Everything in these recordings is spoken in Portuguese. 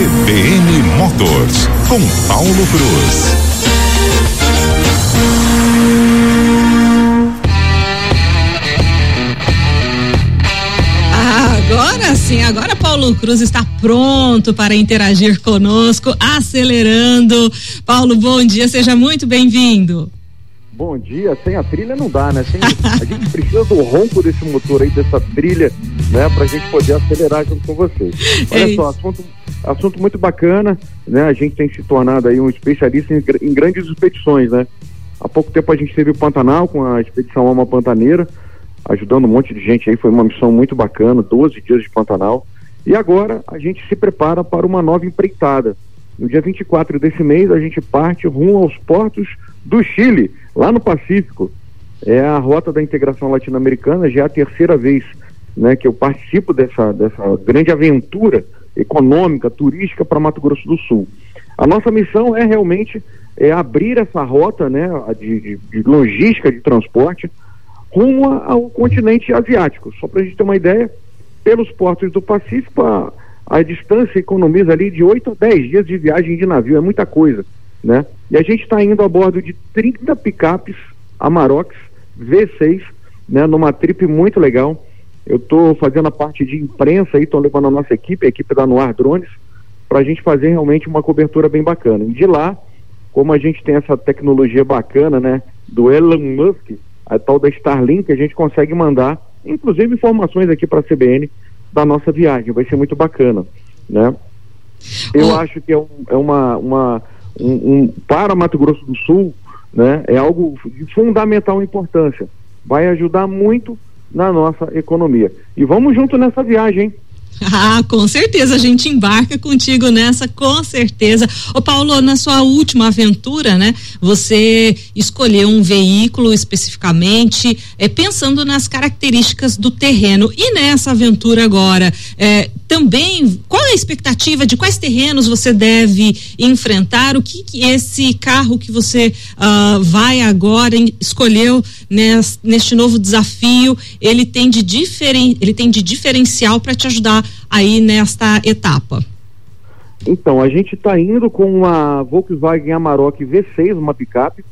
CBN Motors, com Paulo Cruz. Agora sim, agora Paulo Cruz está pronto para interagir conosco, acelerando. Paulo, bom dia, seja muito bem-vindo. Bom dia, sem a trilha não dá, né? Sem, a gente precisa do ronco desse motor aí, dessa trilha, né? Pra gente poder acelerar junto com vocês. Olha é só, assunto, assunto muito bacana, né? A gente tem se tornado aí um especialista em, em grandes expedições, né? Há pouco tempo a gente teve o Pantanal com a expedição Alma Pantaneira, ajudando um monte de gente aí, foi uma missão muito bacana, 12 dias de Pantanal. E agora a gente se prepara para uma nova empreitada. No dia 24 desse mês, a gente parte rumo aos portos do Chile, lá no Pacífico. É a rota da integração latino-americana, já é a terceira vez né, que eu participo dessa, dessa grande aventura econômica, turística para Mato Grosso do Sul. A nossa missão é realmente é, abrir essa rota né, de, de, de logística de transporte rumo ao continente asiático. Só para a gente ter uma ideia, pelos portos do Pacífico, a, a distância economiza ali de 8 a 10 dias de viagem de navio, é muita coisa né? E a gente está indo a bordo de 30 picapes Amarok V6, né? Numa trip muito legal. Eu estou fazendo a parte de imprensa aí, estou levando a nossa equipe, a equipe da Noir Drones, para a gente fazer realmente uma cobertura bem bacana. E de lá, como a gente tem essa tecnologia bacana, né? Do Elon Musk, a tal da Starlink, a gente consegue mandar, inclusive, informações aqui para a CBN da nossa viagem. Vai ser muito bacana, né? Eu oh. acho que é, um, é uma, uma um, um, para Mato Grosso do Sul, né, é algo de fundamental importância. Vai ajudar muito na nossa economia. E vamos junto nessa viagem, hein? Ah, com certeza, a gente embarca contigo nessa, com certeza. Ô Paulo, na sua última aventura, né, você escolheu um veículo especificamente, é, pensando nas características do terreno. E nessa aventura agora, é, também, qual é a expectativa de quais terrenos você deve enfrentar? O que, que esse carro que você uh, vai agora em, escolheu neste novo desafio, ele tem de, diferen, ele tem de diferencial para te ajudar aí nesta etapa? Então, a gente está indo com uma Volkswagen Amarok V6, uma picape.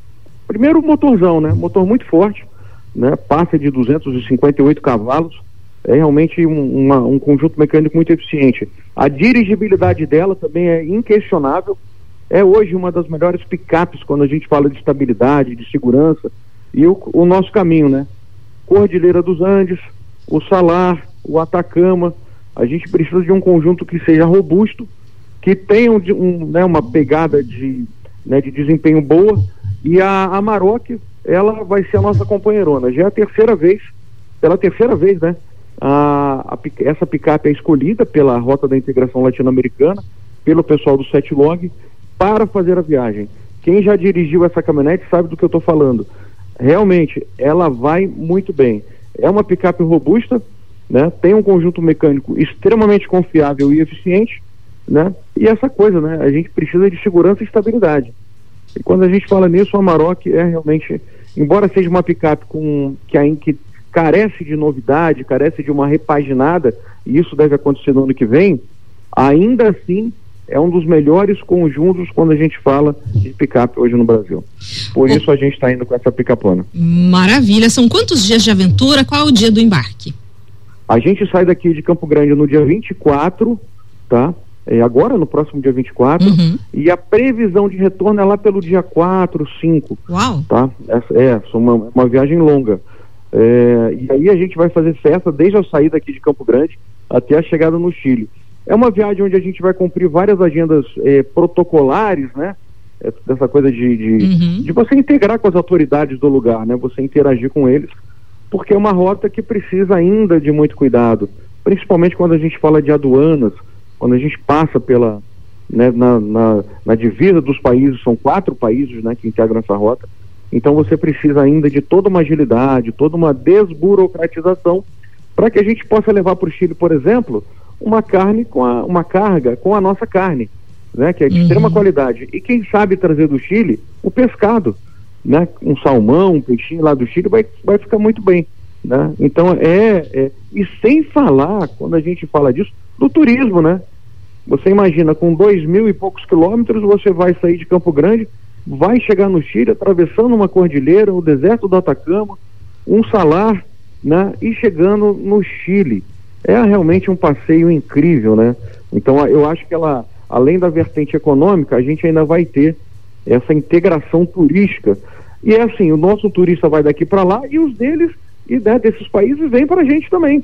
Primeiro, motorzão, né? Motor muito forte, né? Passa de 258 cavalos é realmente um, uma, um conjunto mecânico muito eficiente. A dirigibilidade dela também é inquestionável. É hoje uma das melhores picapes quando a gente fala de estabilidade, de segurança e o, o nosso caminho, né? Cordilheira dos Andes, o Salar, o Atacama. A gente precisa de um conjunto que seja robusto, que tenha um, um, né, uma pegada de, né, de desempenho boa. E a Amarok, ela vai ser a nossa companheirona. Já é a terceira vez, pela terceira vez, né? A, a, essa picape é escolhida pela Rota da Integração Latino-Americana, pelo pessoal do Setlog, para fazer a viagem. Quem já dirigiu essa caminhonete sabe do que eu estou falando. Realmente, ela vai muito bem. É uma picape robusta, né? tem um conjunto mecânico extremamente confiável e eficiente, né? e essa coisa, né? a gente precisa de segurança e estabilidade. E quando a gente fala nisso, a Amarok é realmente, embora seja uma picape com, que, que carece de novidade, carece de uma repaginada, e isso deve acontecer no ano que vem, ainda assim é um dos melhores conjuntos quando a gente fala de picape hoje no Brasil. Por isso a gente está indo com essa picapona. Maravilha. São quantos dias de aventura? Qual é o dia do embarque? A gente sai daqui de Campo Grande no dia 24, tá? É agora, no próximo dia 24. Uhum. E a previsão de retorno é lá pelo dia 4, 5. Uau! Tá? Essa, é, uma, uma viagem longa. É, e aí a gente vai fazer festa desde a saída aqui de Campo Grande até a chegada no Chile. É uma viagem onde a gente vai cumprir várias agendas é, protocolares, né? É, dessa coisa de, de, uhum. de, você integrar com as autoridades do lugar, né? Você interagir com eles, porque é uma rota que precisa ainda de muito cuidado, principalmente quando a gente fala de aduanas, quando a gente passa pela né, na, na, na divisa dos países, são quatro países né, que integram essa rota. Então você precisa ainda de toda uma agilidade, toda uma desburocratização para que a gente possa levar para o Chile, por exemplo, uma carne com a, uma carga com a nossa carne, né, que é de uhum. extrema qualidade. E quem sabe trazer do Chile o pescado, né, um salmão, um peixinho lá do Chile vai, vai ficar muito bem, né? Então é, é e sem falar quando a gente fala disso do turismo, né? Você imagina, com dois mil e poucos quilômetros, você vai sair de Campo Grande, vai chegar no Chile, atravessando uma cordilheira, o deserto do Atacama, um salar, né? E chegando no Chile. É realmente um passeio incrível, né? Então eu acho que ela, além da vertente econômica, a gente ainda vai ter essa integração turística. E é assim, o nosso turista vai daqui para lá e os deles e né, desses países vêm para a gente também.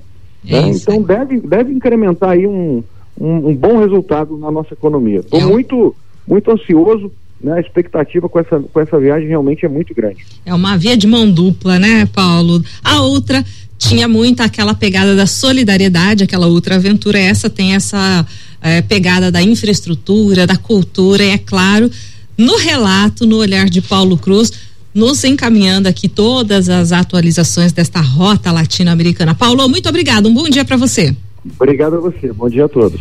É né? Então deve, deve incrementar aí um, um, um bom resultado na nossa economia. Estou muito, muito ansioso. Né, a expectativa com essa, com essa viagem realmente é muito grande. É uma via de mão dupla, né, Paulo? A outra tinha muito aquela pegada da solidariedade, aquela outra aventura. Essa tem essa é, pegada da infraestrutura, da cultura, e é claro, no relato, no olhar de Paulo Cruz, nos encaminhando aqui todas as atualizações desta rota latino-americana. Paulo, muito obrigado. Um bom dia para você. Obrigado a você. Bom dia a todos.